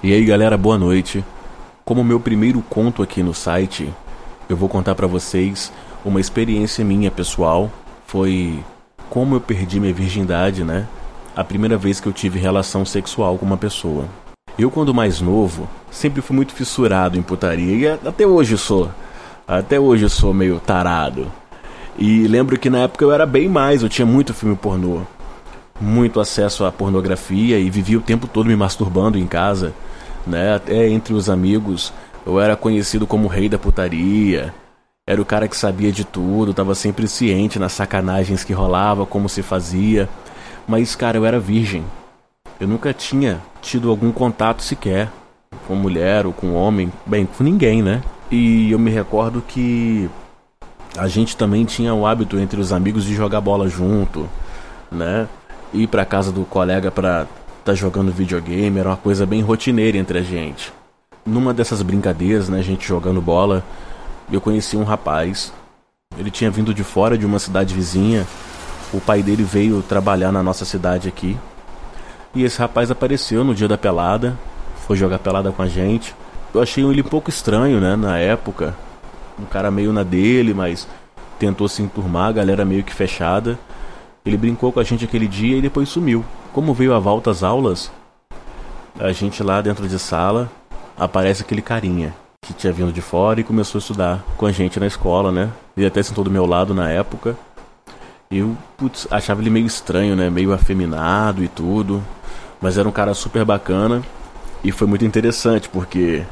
E aí galera, boa noite. Como meu primeiro conto aqui no site, eu vou contar para vocês uma experiência minha pessoal. Foi como eu perdi minha virgindade, né? A primeira vez que eu tive relação sexual com uma pessoa. Eu, quando mais novo, sempre fui muito fissurado em putaria e até hoje sou. Até hoje sou meio tarado. E lembro que na época eu era bem mais, eu tinha muito filme pornô, muito acesso à pornografia e vivia o tempo todo me masturbando em casa né? Até entre os amigos, eu era conhecido como o rei da putaria. Era o cara que sabia de tudo, tava sempre ciente nas sacanagens que rolava, como se fazia. Mas, cara, eu era virgem. Eu nunca tinha tido algum contato sequer com mulher ou com homem, bem, com ninguém, né? E eu me recordo que a gente também tinha o hábito entre os amigos de jogar bola junto, né? Ir pra casa do colega pra tá jogando videogame, era uma coisa bem rotineira entre a gente. Numa dessas brincadeiras, né, a gente jogando bola, eu conheci um rapaz. Ele tinha vindo de fora de uma cidade vizinha. O pai dele veio trabalhar na nossa cidade aqui. E esse rapaz apareceu no dia da pelada, foi jogar pelada com a gente. Eu achei ele um pouco estranho, né, na época. Um cara meio na dele, mas tentou se enturmar, a galera meio que fechada. Ele brincou com a gente aquele dia e depois sumiu. Como veio a volta às aulas, a gente lá dentro de sala aparece aquele carinha que tinha vindo de fora e começou a estudar com a gente na escola, né? Ele até sentou do meu lado na época. Eu, putz, achava ele meio estranho, né? Meio afeminado e tudo. Mas era um cara super bacana. E foi muito interessante porque,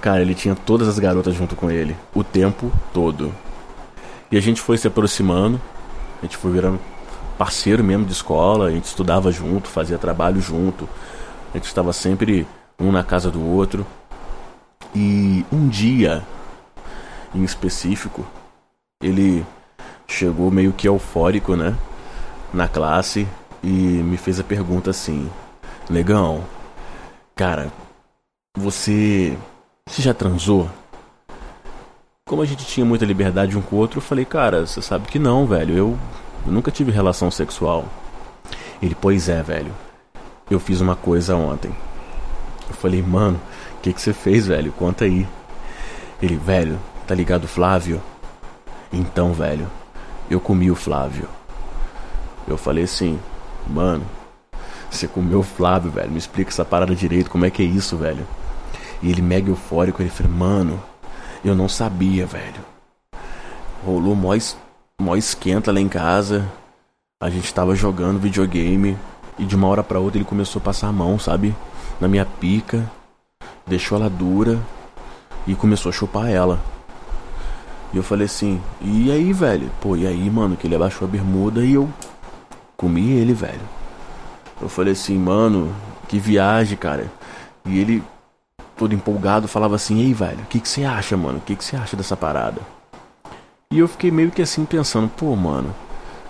cara, ele tinha todas as garotas junto com ele. O tempo todo. E a gente foi se aproximando. A gente foi virando parceiro mesmo de escola, a gente estudava junto, fazia trabalho junto, a gente estava sempre um na casa do outro. E um dia, em específico, ele chegou meio que eufórico, né? Na classe e me fez a pergunta assim: Negão, cara, você. Você já transou? Como a gente tinha muita liberdade um com o outro, eu falei, cara, você sabe que não, velho. Eu eu nunca tive relação sexual. Ele, pois é, velho. Eu fiz uma coisa ontem. Eu falei, mano, o que, que você fez, velho? Conta aí. Ele, velho, tá ligado, Flávio? Então, velho, eu comi o Flávio. Eu falei assim, mano, você comeu o Flávio, velho. Me explica essa parada direito, como é que é isso, velho? E ele mega eufórico, ele falou, mano, eu não sabia, velho. Rolou mó mó esquenta lá em casa. A gente tava jogando videogame e de uma hora para outra ele começou a passar a mão, sabe? Na minha pica, deixou ela dura e começou a chupar ela. E eu falei assim: "E aí, velho? Pô, e aí, mano, que ele abaixou a bermuda e eu comi ele, velho." Eu falei assim: "Mano, que viagem, cara." E ele todo empolgado falava assim: "Ei, velho, o que que você acha, mano? O que que você acha dessa parada?" E eu fiquei meio que assim pensando, pô, mano,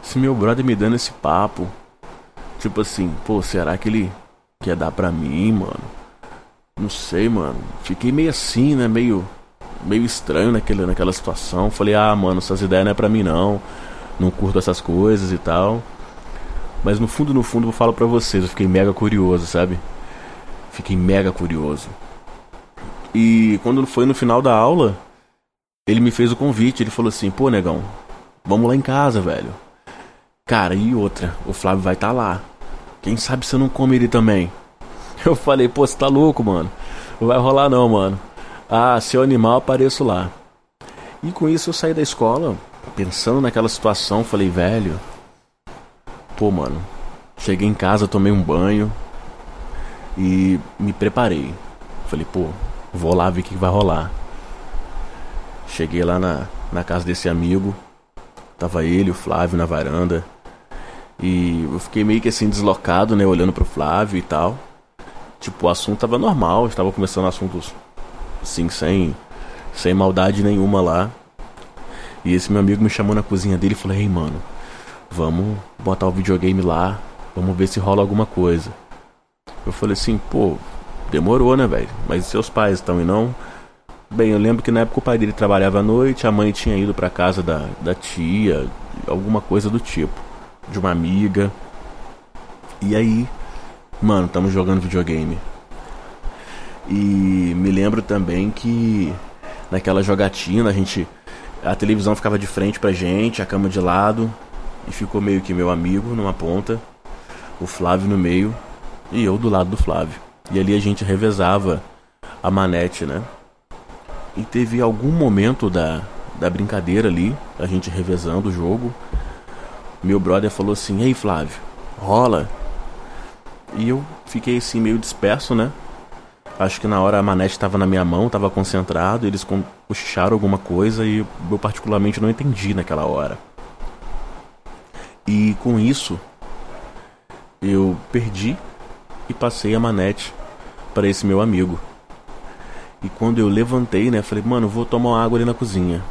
se meu brother me dando esse papo, tipo assim, pô, será que ele quer dar pra mim, mano? Não sei, mano. Fiquei meio assim, né? Meio, meio estranho naquele, naquela situação. Falei, ah, mano, essas ideias não é pra mim não. Não curto essas coisas e tal. Mas no fundo, no fundo, eu falo pra vocês, eu fiquei mega curioso, sabe? Fiquei mega curioso. E quando foi no final da aula, ele me fez o convite, ele falou assim, pô, negão, vamos lá em casa, velho. Cara, e outra, o Flávio vai estar tá lá. Quem sabe você não come ele também? Eu falei, pô, você tá louco, mano. Não vai rolar não, mano. Ah, seu animal, apareço lá. E com isso eu saí da escola, pensando naquela situação, falei, velho. Pô, mano. Cheguei em casa, tomei um banho e me preparei. Falei, pô, vou lá ver o que vai rolar. Cheguei lá na, na casa desse amigo. Tava ele, o Flávio na varanda. E eu fiquei meio que assim deslocado, né? Olhando pro Flávio e tal. Tipo, o assunto tava normal, estava começando assuntos assim, sem, sem maldade nenhuma lá. E esse meu amigo me chamou na cozinha dele e falou: Ei, mano, vamos botar o videogame lá, vamos ver se rola alguma coisa. Eu falei assim: pô, demorou, né, velho? Mas seus pais estão e não? Bem, eu lembro que na época o pai dele trabalhava à noite, a mãe tinha ido para casa da, da tia, alguma coisa do tipo, de uma amiga. E aí, mano, estamos jogando videogame. E me lembro também que naquela jogatina a gente. A televisão ficava de frente pra gente, a cama de lado. E ficou meio que meu amigo numa ponta, o Flávio no meio e eu do lado do Flávio. E ali a gente revezava a manete, né? E teve algum momento da, da brincadeira ali, a gente revezando o jogo. Meu brother falou assim: Ei Flávio, rola. E eu fiquei assim meio disperso, né? Acho que na hora a manete estava na minha mão, estava concentrado, eles puxaram alguma coisa e eu particularmente não entendi naquela hora. E com isso, eu perdi e passei a manete para esse meu amigo. E quando eu levantei, né, falei, mano, vou tomar uma água ali na cozinha.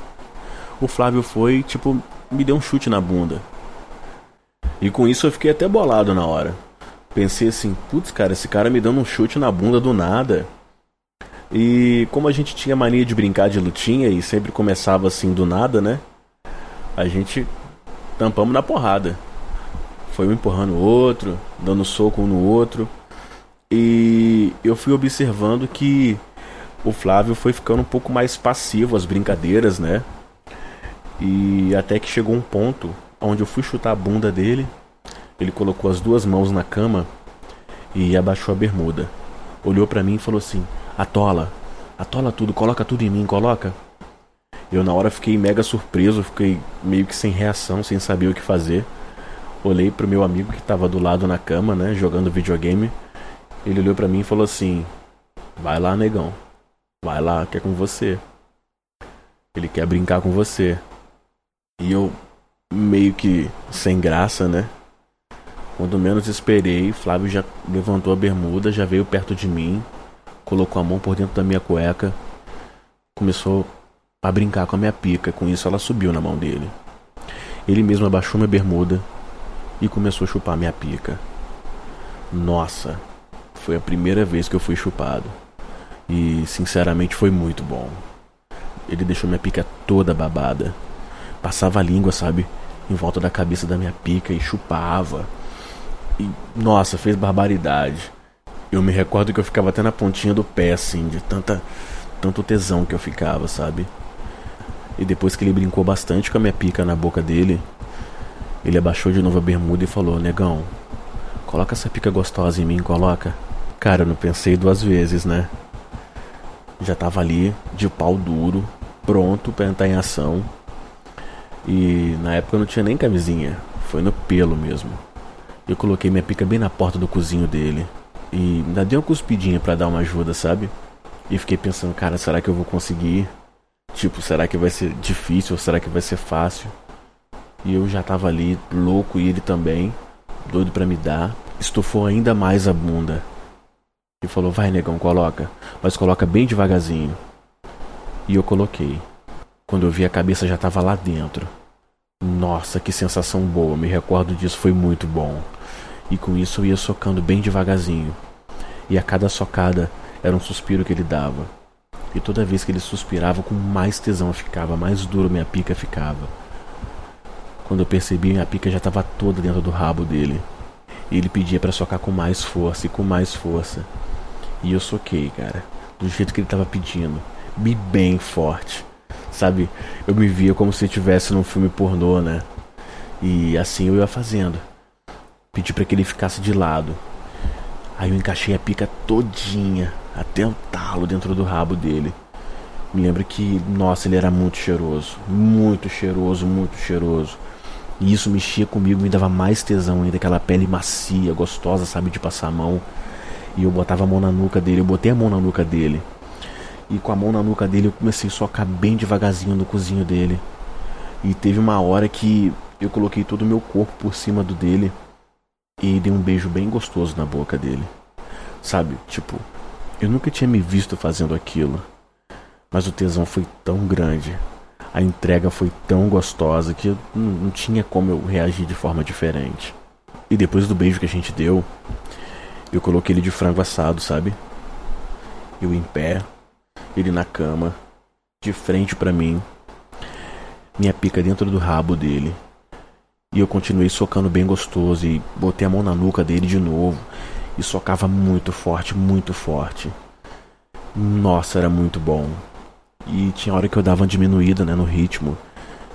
O Flávio foi, tipo, me deu um chute na bunda. E com isso eu fiquei até bolado na hora. Pensei assim, putz, cara, esse cara me dando um chute na bunda do nada. E como a gente tinha mania de brincar de lutinha e sempre começava assim do nada, né? A gente tampamos na porrada. Foi um empurrando o outro, dando soco um no outro. E eu fui observando que o Flávio foi ficando um pouco mais passivo às brincadeiras, né? E até que chegou um ponto onde eu fui chutar a bunda dele ele colocou as duas mãos na cama e abaixou a bermuda. Olhou para mim e falou assim: Atola, atola tudo, coloca tudo em mim, coloca. Eu na hora fiquei mega surpreso, fiquei meio que sem reação, sem saber o que fazer. Olhei pro meu amigo que tava do lado na cama, né, jogando videogame. Ele olhou para mim e falou assim: Vai lá, negão. Vai lá, quer com você. Ele quer brincar com você. E eu meio que sem graça, né? Quando menos esperei, Flávio já levantou a bermuda, já veio perto de mim, colocou a mão por dentro da minha cueca, começou a brincar com a minha pica. Com isso, ela subiu na mão dele. Ele mesmo abaixou minha bermuda e começou a chupar minha pica. Nossa, foi a primeira vez que eu fui chupado. E sinceramente foi muito bom. Ele deixou minha pica toda babada. Passava a língua, sabe, em volta da cabeça da minha pica e chupava. E, nossa, fez barbaridade. Eu me recordo que eu ficava até na pontinha do pé, assim, de tanta, tanto tesão que eu ficava, sabe? E depois que ele brincou bastante com a minha pica na boca dele, ele abaixou de novo a bermuda e falou: Negão, coloca essa pica gostosa em mim, coloca. Cara, eu não pensei duas vezes, né? Já tava ali, de pau duro, pronto pra entrar em ação. E na época eu não tinha nem camisinha, foi no pelo mesmo. Eu coloquei minha pica bem na porta do cozinho dele. E ainda dei uma cuspidinha para dar uma ajuda, sabe? E fiquei pensando, cara, será que eu vou conseguir? Tipo, será que vai ser difícil ou será que vai ser fácil? E eu já tava ali, louco, e ele também, doido para me dar. Estufou ainda mais a bunda. E falou: Vai, negão, coloca. Mas coloca bem devagarzinho. E eu coloquei. Quando eu vi a cabeça já tava lá dentro. Nossa, que sensação boa, me recordo disso, foi muito bom e com isso eu ia socando bem devagarzinho. E a cada socada era um suspiro que ele dava. E toda vez que ele suspirava, com mais tesão ficava, mais duro minha pica ficava. Quando eu percebi, minha pica já estava toda dentro do rabo dele. E ele pedia para socar com mais força e com mais força. E eu soquei, cara, do jeito que ele estava pedindo, me bem forte. Sabe, eu me via como se estivesse num filme pornô, né? E assim eu ia fazendo. Pedi para que ele ficasse de lado. Aí eu encaixei a pica todinha, até o talo dentro do rabo dele. Me lembro que, nossa, ele era muito cheiroso. Muito cheiroso, muito cheiroso. E isso mexia comigo, me dava mais tesão ainda, aquela pele macia, gostosa, sabe, de passar a mão. E eu botava a mão na nuca dele, eu botei a mão na nuca dele. E com a mão na nuca dele eu comecei a socar bem devagarzinho no cozinho dele. E teve uma hora que eu coloquei todo o meu corpo por cima do dele e dei um beijo bem gostoso na boca dele. Sabe, tipo, eu nunca tinha me visto fazendo aquilo, mas o tesão foi tão grande, a entrega foi tão gostosa que não, não tinha como eu reagir de forma diferente. E depois do beijo que a gente deu, eu coloquei ele de frango assado, sabe? Eu em pé, ele na cama, de frente para mim, minha pica dentro do rabo dele e eu continuei socando bem gostoso e botei a mão na nuca dele de novo e socava muito forte, muito forte. Nossa, era muito bom. E tinha hora que eu dava uma diminuída né, no ritmo.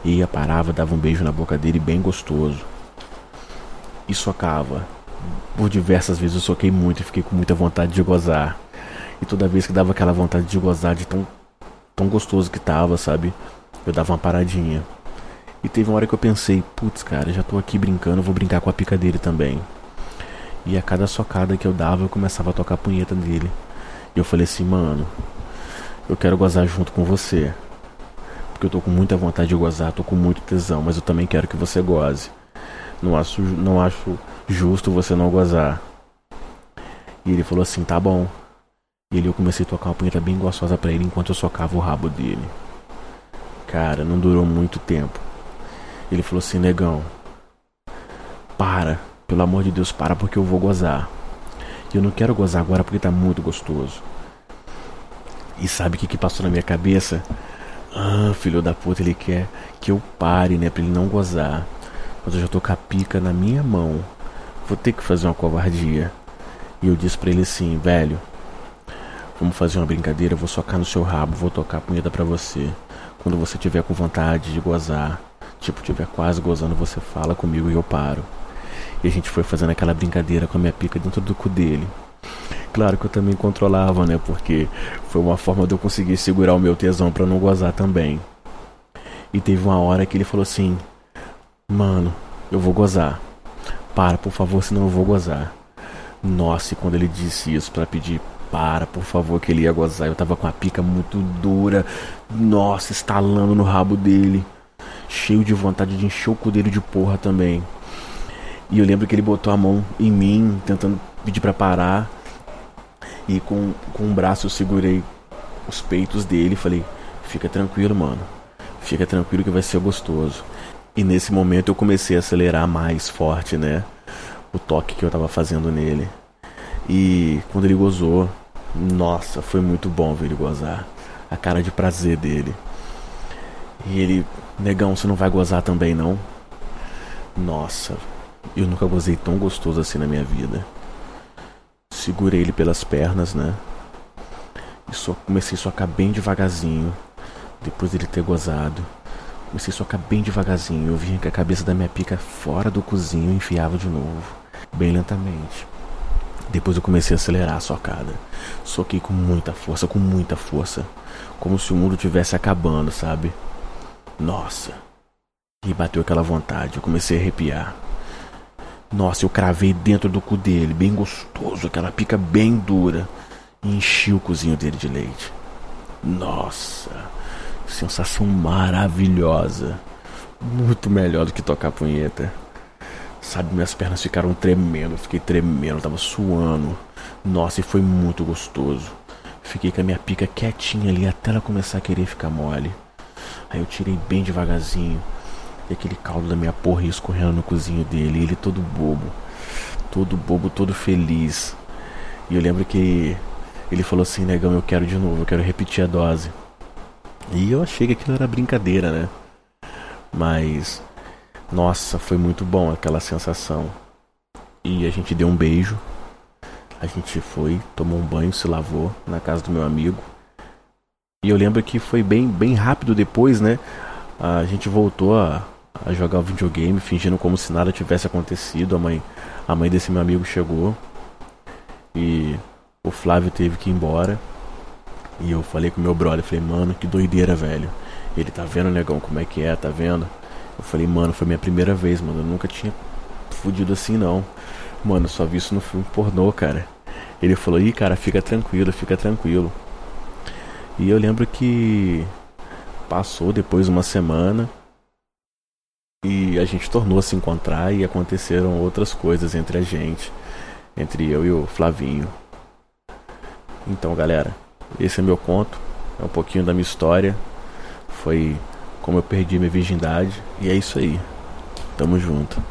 Ia, parava, dava um beijo na boca dele, bem gostoso. E socava. Por diversas vezes eu soquei muito e fiquei com muita vontade de gozar. E toda vez que dava aquela vontade de gozar de tão, tão gostoso que tava, sabe? Eu dava uma paradinha. E teve uma hora que eu pensei, putz, cara, já tô aqui brincando, vou brincar com a pica dele também. E a cada socada que eu dava, eu começava a tocar a punheta dele. E eu falei assim, mano, eu quero gozar junto com você. Porque eu tô com muita vontade de gozar, tô com muito tesão, mas eu também quero que você goze. Não acho, não acho justo você não gozar. E ele falou assim, tá bom. E eu comecei a tocar uma punheta bem gostosa para ele enquanto eu socava o rabo dele. Cara, não durou muito tempo. Ele falou assim, negão, para, pelo amor de Deus, para porque eu vou gozar. E eu não quero gozar agora porque tá muito gostoso. E sabe o que, que passou na minha cabeça? Ah, filho da puta, ele quer que eu pare, né? Pra ele não gozar. Mas eu já tô com a pica na minha mão. Vou ter que fazer uma covardia. E eu disse pra ele assim, velho. Vamos fazer uma brincadeira, vou socar no seu rabo, vou tocar a punheta pra você. Quando você tiver com vontade de gozar, tipo, tiver quase gozando, você fala comigo e eu paro. E a gente foi fazendo aquela brincadeira com a minha pica dentro do cu dele. Claro que eu também controlava, né? Porque foi uma forma de eu conseguir segurar o meu tesão para não gozar também. E teve uma hora que ele falou assim: Mano, eu vou gozar. Para, por favor, senão eu vou gozar. Nossa, e quando ele disse isso para pedir para, por favor, que ele ia gozar, eu tava com a pica muito dura. Nossa, estalando no rabo dele. Cheio de vontade de encher o cu dele de porra também. E eu lembro que ele botou a mão em mim, tentando pedir para parar. E com, com um braço eu segurei os peitos dele e falei: Fica tranquilo, mano. Fica tranquilo que vai ser gostoso. E nesse momento eu comecei a acelerar mais forte, né? O toque que eu tava fazendo nele. E quando ele gozou, nossa, foi muito bom ver ele gozar. A cara de prazer dele. E ele, negão, você não vai gozar também não? Nossa, eu nunca gozei tão gostoso assim na minha vida. Segurei ele pelas pernas, né? E só comecei a socar bem devagarzinho. Depois dele ter gozado. Comecei a socar bem devagarzinho. Eu vinha com a cabeça da minha pica fora do cozinho enfiava de novo. Bem lentamente. Depois eu comecei a acelerar a socada. Soquei com muita força, com muita força. Como se o mundo tivesse acabando, sabe? Nossa. E bateu aquela vontade. Eu comecei a arrepiar. Nossa, eu cravei dentro do cu dele, bem gostoso, aquela pica bem dura. E enchi o cozinho dele de leite. Nossa, sensação maravilhosa. Muito melhor do que tocar punheta. Sabe, minhas pernas ficaram tremendo, fiquei tremendo, tava suando. Nossa, e foi muito gostoso. Fiquei com a minha pica quietinha ali até ela começar a querer ficar mole. Aí eu tirei bem devagarzinho. E aquele caldo da minha porra ia escorrendo no cozinho dele. Ele todo bobo. Todo bobo, todo feliz. E eu lembro que ele falou assim, negão, eu quero de novo, eu quero repetir a dose. E eu achei que aquilo era brincadeira, né? Mas, nossa, foi muito bom aquela sensação. E a gente deu um beijo. A gente foi, tomou um banho, se lavou na casa do meu amigo. E eu lembro que foi bem, bem rápido depois, né? A gente voltou a, a jogar o videogame, fingindo como se nada tivesse acontecido. A mãe, a mãe desse meu amigo chegou e o Flávio teve que ir embora. E eu falei com meu brother, falei, mano, que doideira, velho. Ele tá vendo, negão, como é que é, tá vendo? Eu falei, mano, foi minha primeira vez, mano. Eu nunca tinha fudido assim, não. Mano, só vi isso no filme pornô, cara. Ele falou, ih, cara, fica tranquilo, fica tranquilo. E eu lembro que passou depois uma semana. E a gente tornou a se encontrar e aconteceram outras coisas entre a gente, entre eu e o Flavinho. Então, galera, esse é meu conto, é um pouquinho da minha história. Foi como eu perdi minha virgindade e é isso aí. Tamo junto.